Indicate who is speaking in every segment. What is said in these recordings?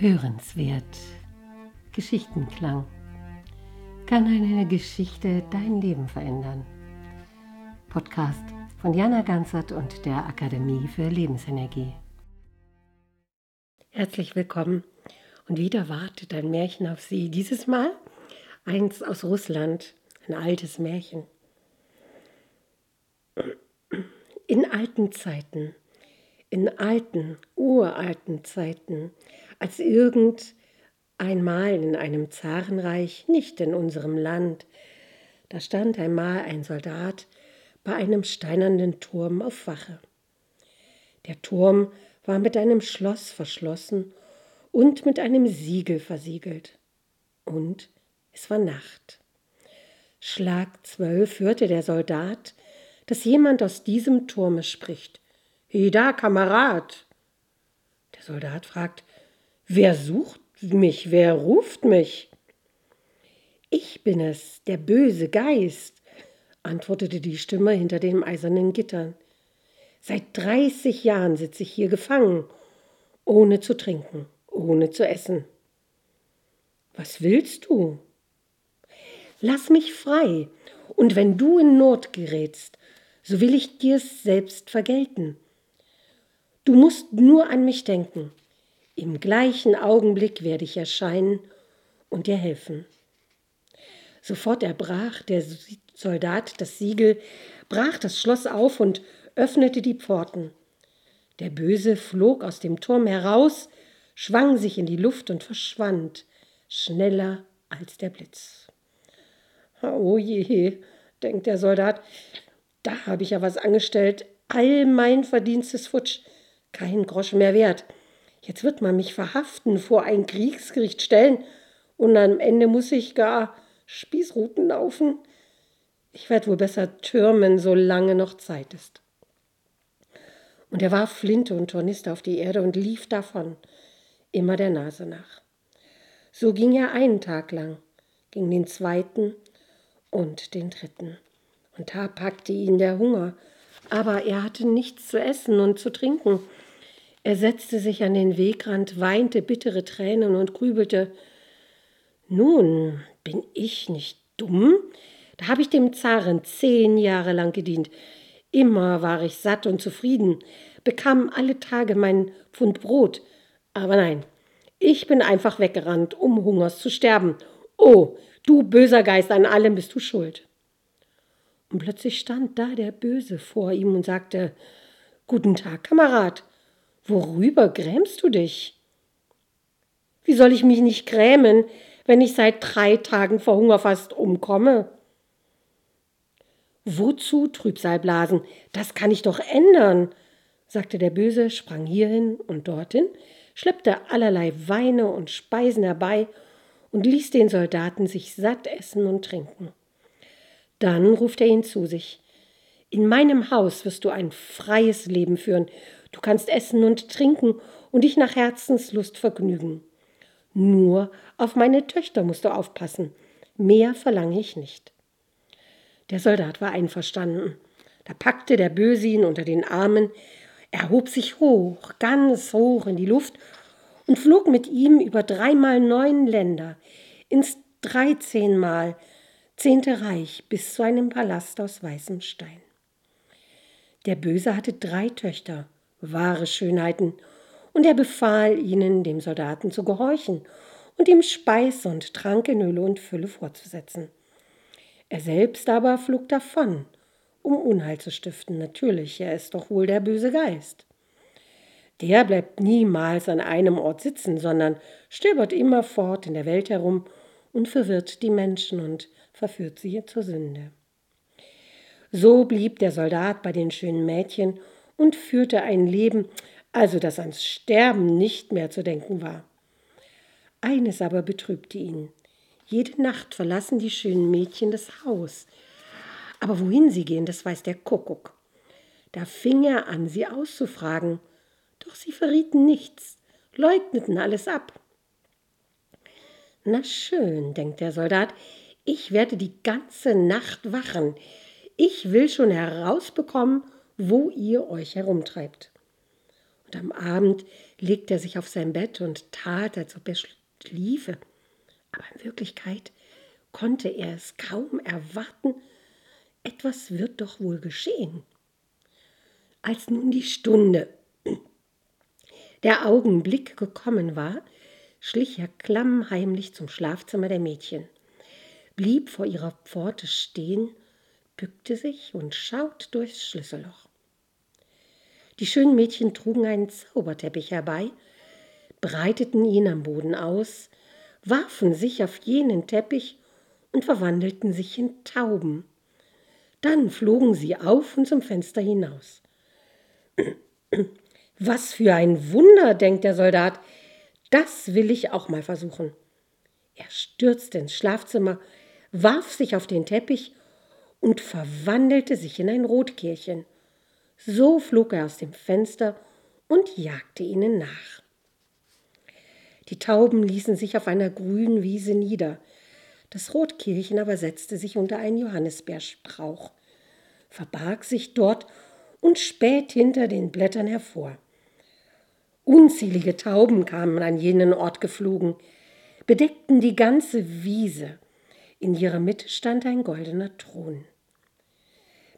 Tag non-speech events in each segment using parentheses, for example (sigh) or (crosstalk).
Speaker 1: Hörenswert. Geschichtenklang. Kann eine Geschichte dein Leben verändern? Podcast von Jana Ganzert und der Akademie für Lebensenergie. Herzlich willkommen und wieder wartet ein Märchen auf Sie. Dieses Mal eins aus Russland, ein altes Märchen. In alten Zeiten in alten, uralten Zeiten, als irgend einmal in einem Zarenreich, nicht in unserem Land, da stand einmal ein Soldat bei einem steinernen Turm auf Wache. Der Turm war mit einem Schloss verschlossen und mit einem Siegel versiegelt. Und es war Nacht. Schlag zwölf hörte der Soldat, dass jemand aus diesem Turme spricht. Heda, Kamerad. Der Soldat fragt, wer sucht mich, wer ruft mich? Ich bin es, der böse Geist, antwortete die Stimme hinter den eisernen Gittern. Seit dreißig Jahren sitze ich hier gefangen, ohne zu trinken, ohne zu essen. Was willst du? Lass mich frei, und wenn du in Not gerätst, so will ich dir's selbst vergelten. Du musst nur an mich denken. Im gleichen Augenblick werde ich erscheinen und dir helfen. Sofort erbrach der Soldat das Siegel, brach das Schloss auf und öffnete die Pforten. Der Böse flog aus dem Turm heraus, schwang sich in die Luft und verschwand, schneller als der Blitz. Oh je, denkt der Soldat, da habe ich ja was angestellt, all mein Verdienst ist futsch kein Groschen mehr wert. Jetzt wird man mich verhaften, vor ein Kriegsgericht stellen und am Ende muss ich gar Spießruten laufen. Ich werde wohl besser türmen, solange noch Zeit ist. Und er warf Flinte und Tornister auf die Erde und lief davon, immer der Nase nach. So ging er einen Tag lang, ging den zweiten und den dritten. Und da packte ihn der Hunger, aber er hatte nichts zu essen und zu trinken. Er setzte sich an den Wegrand, weinte bittere Tränen und grübelte. Nun, bin ich nicht dumm? Da habe ich dem Zaren zehn Jahre lang gedient. Immer war ich satt und zufrieden, bekam alle Tage mein Pfund Brot. Aber nein, ich bin einfach weggerannt, um Hungers zu sterben. Oh, du böser Geist, an allem bist du schuld. Und plötzlich stand da der Böse vor ihm und sagte Guten Tag, Kamerad. Worüber grämst du dich? Wie soll ich mich nicht grämen, wenn ich seit drei Tagen vor Hunger fast umkomme? Wozu Trübsalblasen? Das kann ich doch ändern, sagte der Böse, sprang hierhin und dorthin, schleppte allerlei Weine und Speisen herbei und ließ den Soldaten sich satt essen und trinken. Dann ruft er ihn zu sich. In meinem Haus wirst du ein freies Leben führen Du kannst essen und trinken und dich nach Herzenslust vergnügen. Nur auf meine Töchter musst du aufpassen. Mehr verlange ich nicht. Der Soldat war einverstanden. Da packte der Böse ihn unter den Armen, erhob sich hoch, ganz hoch in die Luft und flog mit ihm über dreimal neun Länder, ins dreizehnmal zehnte Reich bis zu einem Palast aus weißem Stein. Der Böse hatte drei Töchter, wahre Schönheiten, und er befahl ihnen, dem Soldaten zu gehorchen und ihm Speis und Trank in Hülle und Fülle vorzusetzen. Er selbst aber flog davon, um Unheil zu stiften. Natürlich, er ist doch wohl der böse Geist. Der bleibt niemals an einem Ort sitzen, sondern stöbert immerfort in der Welt herum und verwirrt die Menschen und verführt sie zur Sünde. So blieb der Soldat bei den schönen Mädchen und führte ein Leben, also das ans Sterben nicht mehr zu denken war. Eines aber betrübte ihn. Jede Nacht verlassen die schönen Mädchen das Haus. Aber wohin sie gehen, das weiß der Kuckuck. Da fing er an, sie auszufragen. Doch sie verrieten nichts, leugneten alles ab. Na schön, denkt der Soldat, ich werde die ganze Nacht wachen. Ich will schon herausbekommen, wo ihr euch herumtreibt. Und am Abend legte er sich auf sein Bett und tat, als ob er schliefe. Aber in Wirklichkeit konnte er es kaum erwarten, etwas wird doch wohl geschehen. Als nun die Stunde, (clears throat) der Augenblick gekommen war, schlich er klammheimlich zum Schlafzimmer der Mädchen, blieb vor ihrer Pforte stehen, bückte sich und schaut durchs Schlüsselloch. Die schönen Mädchen trugen einen Zauberteppich herbei, breiteten ihn am Boden aus, warfen sich auf jenen Teppich und verwandelten sich in Tauben. Dann flogen sie auf und zum Fenster hinaus. (clears throat) Was für ein Wunder, denkt der Soldat, das will ich auch mal versuchen. Er stürzte ins Schlafzimmer, warf sich auf den Teppich und verwandelte sich in ein Rotkehlchen. So flog er aus dem Fenster und jagte ihnen nach. Die Tauben ließen sich auf einer grünen Wiese nieder. Das Rotkehlchen aber setzte sich unter einen Johannisbeerstrauch, verbarg sich dort und späht hinter den Blättern hervor. Unzählige Tauben kamen an jenen Ort geflogen, bedeckten die ganze Wiese. In ihrer Mitte stand ein goldener Thron.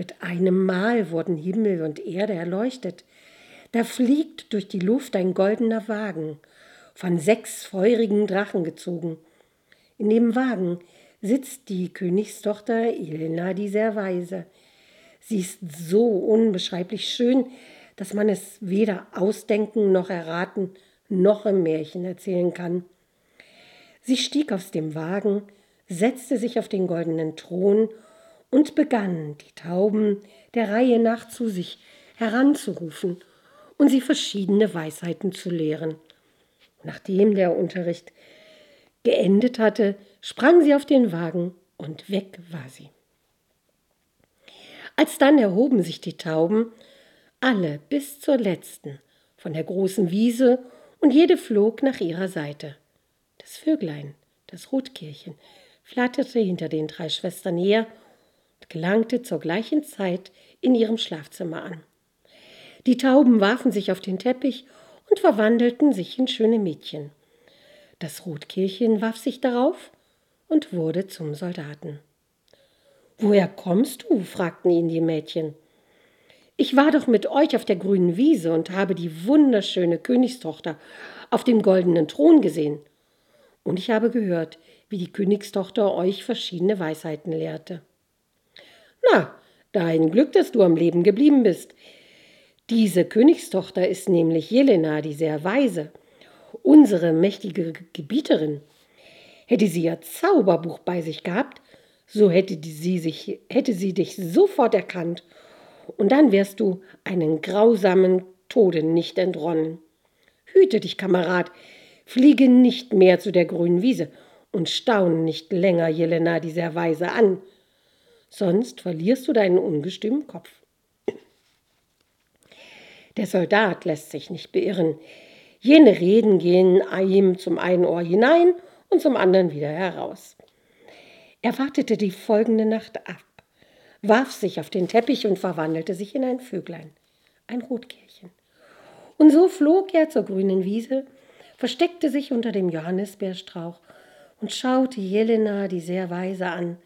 Speaker 1: Mit einem Mal wurden Himmel und Erde erleuchtet. Da fliegt durch die Luft ein goldener Wagen, von sechs feurigen Drachen gezogen. In dem Wagen sitzt die Königstochter Elena die sehr weise. Sie ist so unbeschreiblich schön, dass man es weder ausdenken noch erraten noch im Märchen erzählen kann. Sie stieg aus dem Wagen, setzte sich auf den goldenen Thron und begann, die Tauben der Reihe nach zu sich heranzurufen und sie verschiedene Weisheiten zu lehren. Nachdem der Unterricht geendet hatte, sprang sie auf den Wagen und weg war sie. Alsdann erhoben sich die Tauben, alle bis zur letzten, von der großen Wiese, und jede flog nach ihrer Seite. Das Vöglein, das Rotkehlchen, flatterte hinter den drei Schwestern her gelangte zur gleichen Zeit in ihrem Schlafzimmer an. Die Tauben warfen sich auf den Teppich und verwandelten sich in schöne Mädchen. Das Rotkehlchen warf sich darauf und wurde zum Soldaten. Woher kommst du? fragten ihn die Mädchen. Ich war doch mit euch auf der grünen Wiese und habe die wunderschöne Königstochter auf dem goldenen Thron gesehen. Und ich habe gehört, wie die Königstochter euch verschiedene Weisheiten lehrte. Na, dein Glück, dass du am Leben geblieben bist. Diese Königstochter ist nämlich Jelena, die sehr weise, unsere mächtige Gebieterin. Hätte sie ihr Zauberbuch bei sich gehabt, so hätte sie, sich, hätte sie dich sofort erkannt, und dann wärst du einen grausamen Tode nicht entronnen. Hüte dich, Kamerad, fliege nicht mehr zu der grünen Wiese und staune nicht länger Jelena, die sehr weise, an sonst verlierst du deinen ungestümen Kopf. Der Soldat lässt sich nicht beirren. Jene Reden gehen ihm zum einen Ohr hinein und zum anderen wieder heraus. Er wartete die folgende Nacht ab, warf sich auf den Teppich und verwandelte sich in ein Vöglein, ein Rotkehlchen. Und so flog er zur grünen Wiese, versteckte sich unter dem Johannisbeerstrauch und schaute Jelena, die sehr weise, an,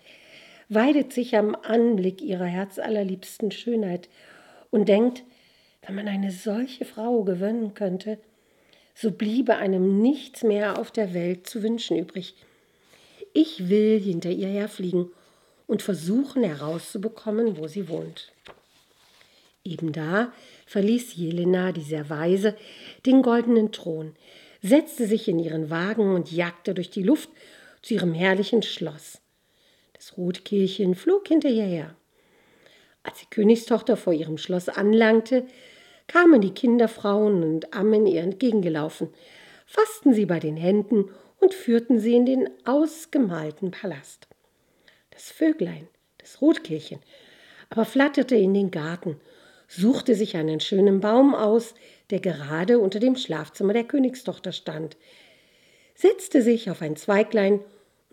Speaker 1: weidet sich am Anblick ihrer herzallerliebsten Schönheit und denkt, wenn man eine solche Frau gewöhnen könnte, so bliebe einem nichts mehr auf der Welt zu wünschen übrig. Ich will hinter ihr herfliegen und versuchen herauszubekommen, wo sie wohnt. Eben da verließ Jelena, die sehr weise, den goldenen Thron, setzte sich in ihren Wagen und jagte durch die Luft zu ihrem herrlichen Schloss. Das Rotkehlchen flog hinter ihr her. Als die Königstochter vor ihrem Schloss anlangte, kamen die Kinderfrauen und Ammen ihr entgegengelaufen, fassten sie bei den Händen und führten sie in den ausgemalten Palast. Das Vöglein, das Rotkehlchen, aber flatterte in den Garten, suchte sich einen schönen Baum aus, der gerade unter dem Schlafzimmer der Königstochter stand, setzte sich auf ein Zweiglein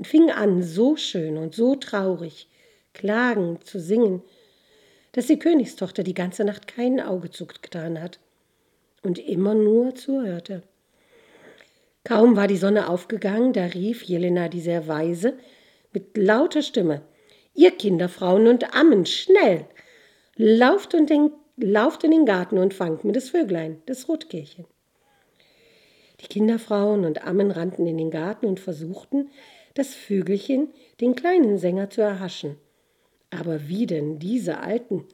Speaker 1: und fing an, so schön und so traurig, klagend zu singen, dass die Königstochter die ganze Nacht kein Auge zugetan hat. und immer nur zuhörte. Kaum war die Sonne aufgegangen, da rief Jelena die sehr weise mit lauter Stimme: Ihr Kinderfrauen und Ammen, schnell! Lauft, und den, lauft in den Garten und fangt mir das Vöglein, das Rotkehlchen. Die Kinderfrauen und Ammen rannten in den Garten und versuchten, das Vögelchen, den kleinen Sänger, zu erhaschen. Aber wie denn diese Alten?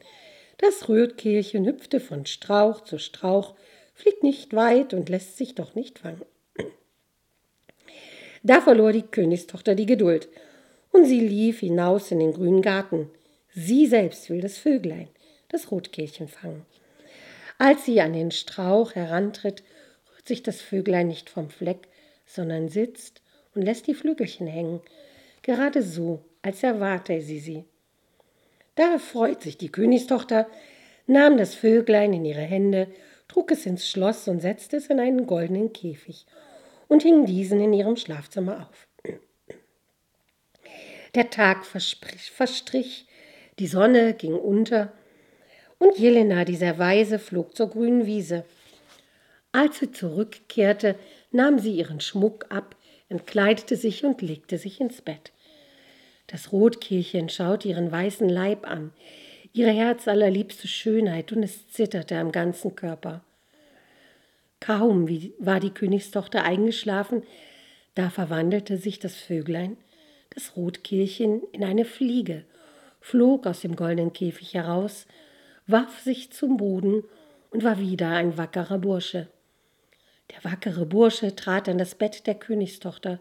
Speaker 1: Das Rotkehlchen hüpfte von Strauch zu Strauch, fliegt nicht weit und lässt sich doch nicht fangen. Da verlor die Königstochter die Geduld, und sie lief hinaus in den grünen Garten. Sie selbst will das Vöglein, das Rotkehlchen fangen. Als sie an den Strauch herantritt, rührt sich das Vöglein nicht vom Fleck, sondern sitzt und lässt die Flügelchen hängen, gerade so, als erwarte sie sie. Da freut sich die Königstochter, nahm das Vöglein in ihre Hände, trug es ins Schloss und setzte es in einen goldenen Käfig und hing diesen in ihrem Schlafzimmer auf. Der Tag verstrich, die Sonne ging unter, und Jelena, dieser Weise, flog zur grünen Wiese. Als sie zurückkehrte, nahm sie ihren Schmuck ab, entkleidete sich und legte sich ins Bett. Das Rotkehlchen schaute ihren weißen Leib an, ihre herzallerliebste Schönheit, und es zitterte am ganzen Körper. Kaum war die Königstochter eingeschlafen, da verwandelte sich das Vöglein, das Rotkehlchen, in eine Fliege, flog aus dem goldenen Käfig heraus, warf sich zum Boden und war wieder ein wackerer Bursche. Der wackere Bursche trat an das Bett der Königstochter,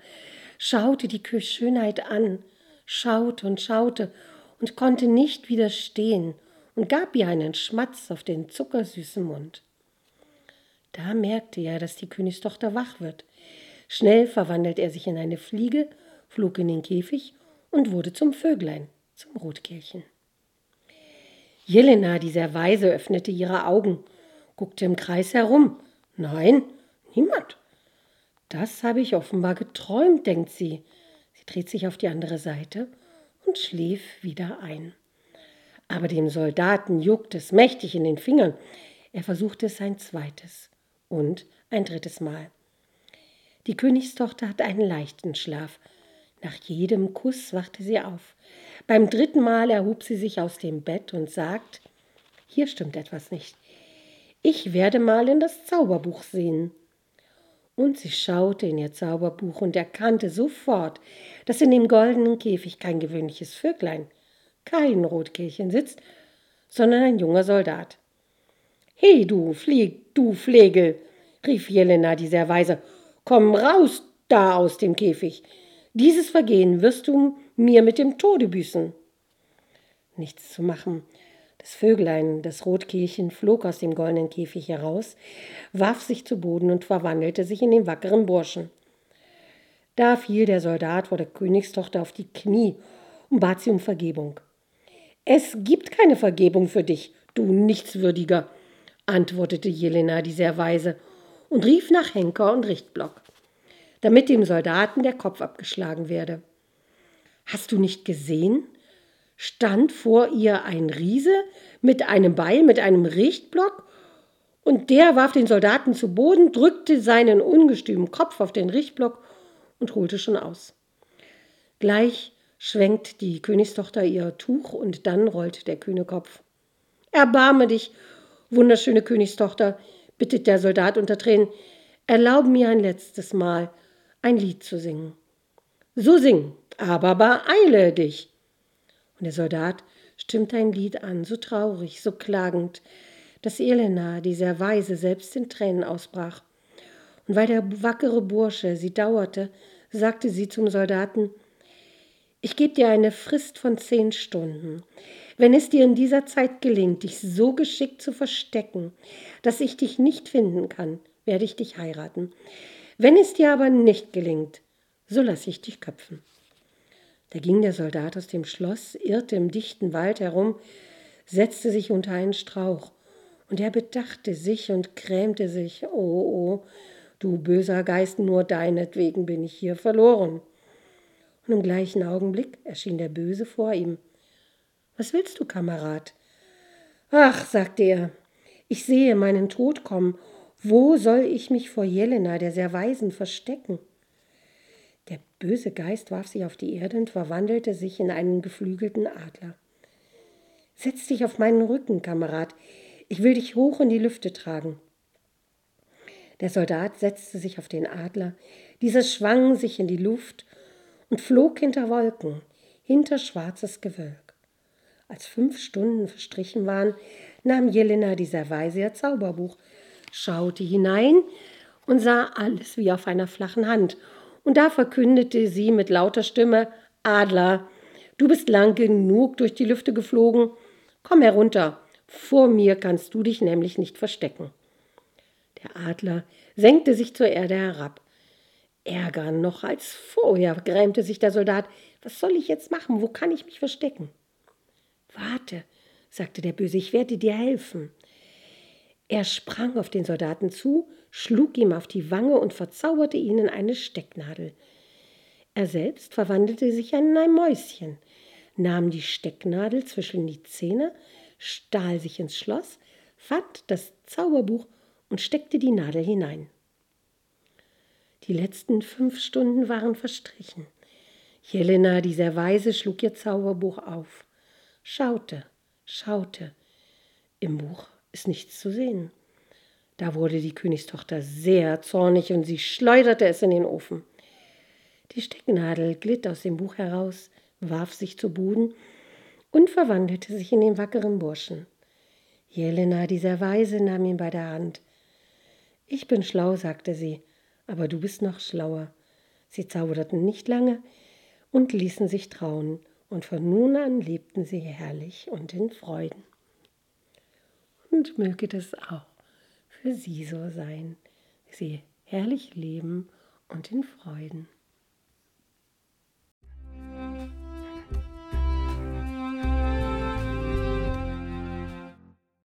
Speaker 1: schaute die Schönheit an, schaute und schaute und konnte nicht widerstehen und gab ihr einen Schmatz auf den zuckersüßen Mund. Da merkte er, dass die Königstochter wach wird. Schnell verwandelte er sich in eine Fliege, flog in den Käfig und wurde zum Vöglein, zum Rotkehlchen. Jelena, die sehr weise, öffnete ihre Augen, guckte im Kreis herum. Nein, niemand. Das habe ich offenbar geträumt, denkt sie. Sie dreht sich auf die andere Seite und schlief wieder ein. Aber dem Soldaten juckt es mächtig in den Fingern. Er versuchte es ein zweites und ein drittes Mal. Die Königstochter hatte einen leichten Schlaf. Nach jedem Kuss wachte sie auf. Beim dritten Mal erhob sie sich aus dem Bett und sagt, hier stimmt etwas nicht. Ich werde mal in das Zauberbuch sehen. Und sie schaute in ihr Zauberbuch und erkannte sofort, dass in dem goldenen Käfig kein gewöhnliches Vöglein, kein Rotkehlchen sitzt, sondern ein junger Soldat. He, du Flieg, du Flegel, rief Jelena, die sehr weise, komm raus da aus dem Käfig. Dieses Vergehen wirst du mir mit dem Tode büßen. Nichts zu machen. Das Vöglein, das Rotkehlchen, flog aus dem goldenen Käfig heraus, warf sich zu Boden und verwandelte sich in den wackeren Burschen. Da fiel der Soldat vor der Königstochter auf die Knie und bat sie um Vergebung. Es gibt keine Vergebung für dich, du Nichtswürdiger, antwortete Jelena, die sehr weise, und rief nach Henker und Richtblock, damit dem Soldaten der Kopf abgeschlagen werde. Hast du nicht gesehen? Stand vor ihr ein Riese mit einem Beil, mit einem Richtblock, und der warf den Soldaten zu Boden, drückte seinen ungestümen Kopf auf den Richtblock und holte schon aus. Gleich schwenkt die Königstochter ihr Tuch und dann rollt der kühne Kopf. Erbarme dich, Wunderschöne Königstochter, bittet der Soldat unter Tränen, erlaube mir ein letztes Mal ein Lied zu singen. So sing, aber beeile dich. Und der Soldat stimmt ein Lied an, so traurig, so klagend, dass Elena, die sehr weise, selbst in Tränen ausbrach. Und weil der wackere Bursche sie dauerte, sagte sie zum Soldaten, ich gebe dir eine Frist von zehn Stunden. Wenn es dir in dieser Zeit gelingt, dich so geschickt zu verstecken, dass ich dich nicht finden kann, werde ich dich heiraten. Wenn es dir aber nicht gelingt, so lasse ich dich köpfen. Da ging der Soldat aus dem Schloss, irrte im dichten Wald herum, setzte sich unter einen Strauch, und er bedachte sich und grämte sich, oh, oh, du böser Geist, nur deinetwegen bin ich hier verloren. Und im gleichen Augenblick erschien der Böse vor ihm. Was willst du, Kamerad? Ach, sagte er, ich sehe meinen Tod kommen. Wo soll ich mich vor Jelena, der sehr Weisen, verstecken? Der böse Geist warf sich auf die Erde und verwandelte sich in einen geflügelten Adler. Setz dich auf meinen Rücken, Kamerad. Ich will dich hoch in die Lüfte tragen. Der Soldat setzte sich auf den Adler. Dieser schwang sich in die Luft und flog hinter Wolken, hinter schwarzes Gewölk. Als fünf Stunden verstrichen waren, nahm Jelena dieser Weise ihr Zauberbuch, schaute hinein und sah alles wie auf einer flachen Hand. Und da verkündete sie mit lauter Stimme: Adler, du bist lang genug durch die Lüfte geflogen. Komm herunter, vor mir kannst du dich nämlich nicht verstecken. Der Adler senkte sich zur Erde herab. Ärger noch als vorher, grämte sich der Soldat. Was soll ich jetzt machen? Wo kann ich mich verstecken? Warte, sagte der Böse, ich werde dir helfen. Er sprang auf den Soldaten zu, schlug ihm auf die Wange und verzauberte ihn in eine Stecknadel. Er selbst verwandelte sich in ein Mäuschen, nahm die Stecknadel zwischen die Zähne, stahl sich ins Schloss, fand das Zauberbuch und steckte die Nadel hinein. Die letzten fünf Stunden waren verstrichen. Jelena, die sehr weise, schlug ihr Zauberbuch auf, schaute, schaute. Im Buch ist nichts zu sehen. Da wurde die Königstochter sehr zornig und sie schleuderte es in den Ofen. Die Stecknadel glitt aus dem Buch heraus, warf sich zu Boden und verwandelte sich in den wackeren Burschen. Jelena, dieser Weise, nahm ihn bei der Hand. Ich bin schlau, sagte sie, aber du bist noch schlauer. Sie zauberten nicht lange und ließen sich trauen, und von nun an lebten sie herrlich und in Freuden. Und möge das auch für sie so sein, sie herrlich leben und in Freuden.